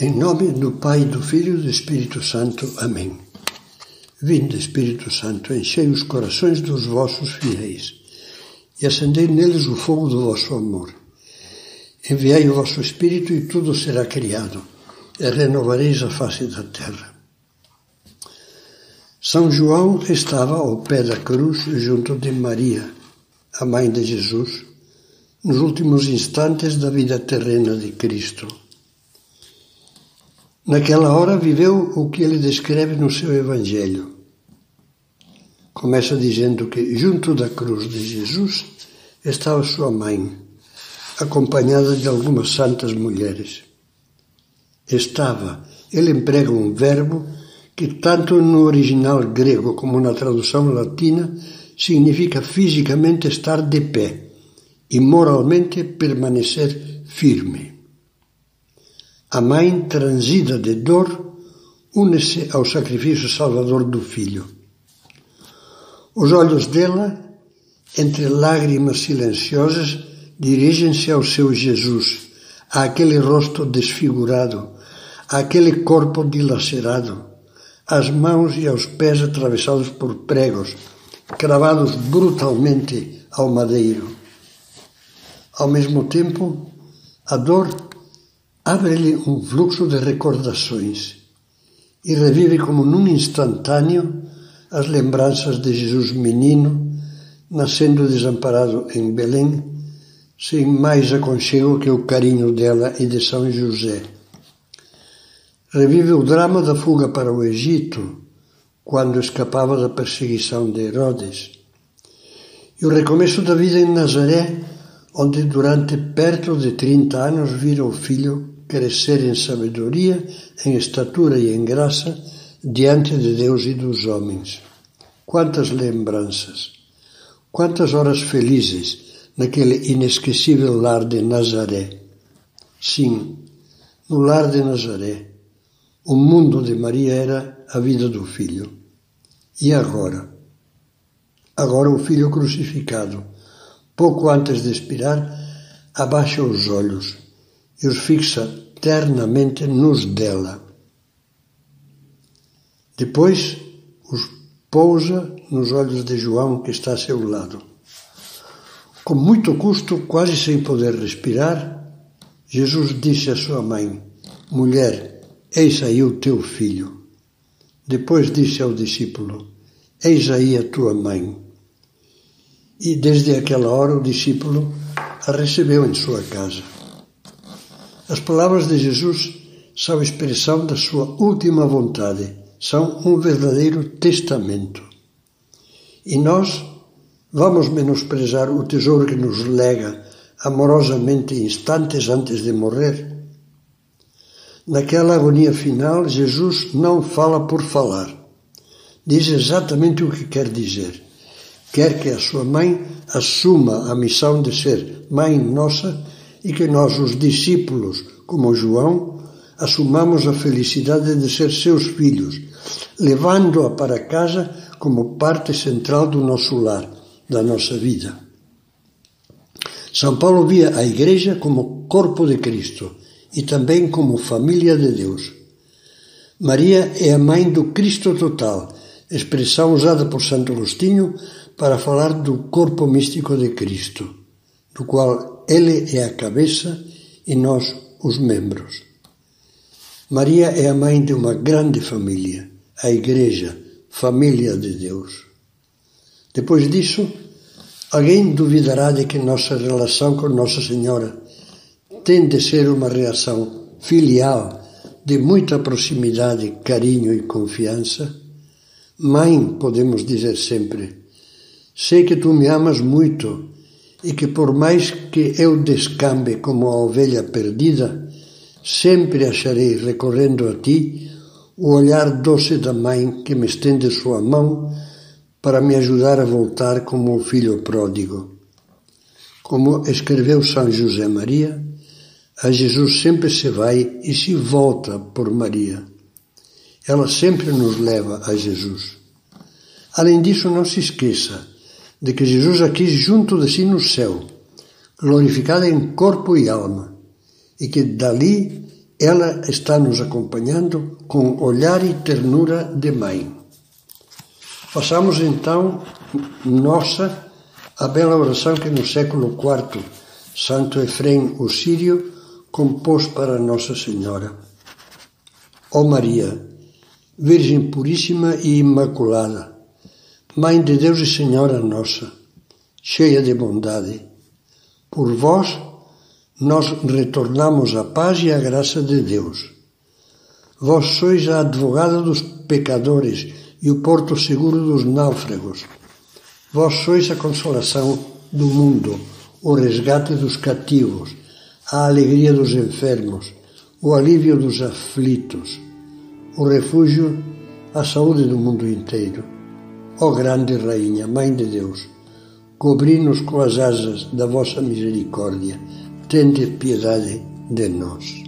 Em nome do Pai, do Filho e do Espírito Santo. Amém. Vinde, Espírito Santo, enchei os corações dos vossos fiéis e acendei neles o fogo do vosso amor. Enviai o vosso Espírito e tudo será criado, e renovareis a face da terra. São João estava ao pé da cruz junto de Maria, a mãe de Jesus, nos últimos instantes da vida terrena de Cristo. Naquela hora viveu o que ele descreve no seu Evangelho. Começa dizendo que junto da cruz de Jesus estava sua mãe, acompanhada de algumas santas mulheres. Estava, ele emprega um verbo que tanto no original grego como na tradução latina significa fisicamente estar de pé e moralmente permanecer firme. A mãe, transida de dor, une-se ao sacrifício salvador do filho. Os olhos dela, entre lágrimas silenciosas, dirigem-se ao seu Jesus, àquele rosto desfigurado, àquele corpo dilacerado, às mãos e aos pés atravessados por pregos, cravados brutalmente ao madeiro. Ao mesmo tempo, a dor abre-lhe um fluxo de recordações e revive como num instantâneo as lembranças de Jesus menino, nascendo desamparado em Belém, sem mais aconchego que o carinho dela e de São José. Revive o drama da fuga para o Egito, quando escapava da perseguição de Herodes, e o recomeço da vida em Nazaré, onde durante perto de 30 anos vira o filho crescer em sabedoria, em estatura e em graça diante de Deus e dos homens. Quantas lembranças, quantas horas felizes naquele inesquecível lar de Nazaré. Sim, no lar de Nazaré, o mundo de Maria era a vida do filho. E agora? Agora o filho crucificado, pouco antes de expirar, abaixa os olhos e os fixa ternamente nos dela. Depois os pousa nos olhos de João, que está a seu lado. Com muito custo, quase sem poder respirar, Jesus disse à sua mãe: Mulher, eis aí o teu filho. Depois disse ao discípulo: Eis aí a tua mãe. E desde aquela hora o discípulo a recebeu em sua casa. As palavras de Jesus são expressão da sua última vontade, são um verdadeiro testamento. E nós vamos menosprezar o tesouro que nos lega amorosamente instantes antes de morrer? Naquela agonia final, Jesus não fala por falar. Diz exatamente o que quer dizer. Quer que a sua mãe assuma a missão de ser mãe nossa e que nós, os discípulos, como João, assumamos a felicidade de ser seus filhos, levando-a para casa como parte central do nosso lar, da nossa vida. São Paulo via a Igreja como corpo de Cristo e também como família de Deus. Maria é a mãe do Cristo total, expressão usada por Santo Agostinho para falar do corpo místico de Cristo, do qual ele é a cabeça e nós os membros. Maria é a mãe de uma grande família, a Igreja, família de Deus. Depois disso, alguém duvidará de que nossa relação com Nossa Senhora tem de ser uma reação filial de muita proximidade, carinho e confiança? Mãe, podemos dizer sempre, sei que tu me amas muito e que por mais que eu descambe como a ovelha perdida, sempre acharei recorrendo a ti o olhar doce da mãe que me estende sua mão para me ajudar a voltar como o filho pródigo. Como escreveu São José Maria, a Jesus sempre se vai e se volta por Maria. Ela sempre nos leva a Jesus. Além disso, não se esqueça de que Jesus aqui junto de si no céu, glorificado em corpo e alma, e que dali ela está nos acompanhando com olhar e ternura de mãe. Façamos então nossa a bela oração que no século IV Santo Efrem o Sírio compôs para Nossa Senhora. Ó Maria, Virgem Puríssima e Imaculada, Mãe de Deus e Senhora nossa, cheia de bondade, por vós nós retornamos a paz e a graça de Deus. Vós sois a advogada dos pecadores e o porto seguro dos náufragos. Vós sois a consolação do mundo, o resgate dos cativos, a alegria dos enfermos, o alívio dos aflitos, o refúgio, a saúde do mundo inteiro. Ó grande Rainha, Mãe de Deus, cobri-nos com as asas da vossa misericórdia, tende piedade de nós.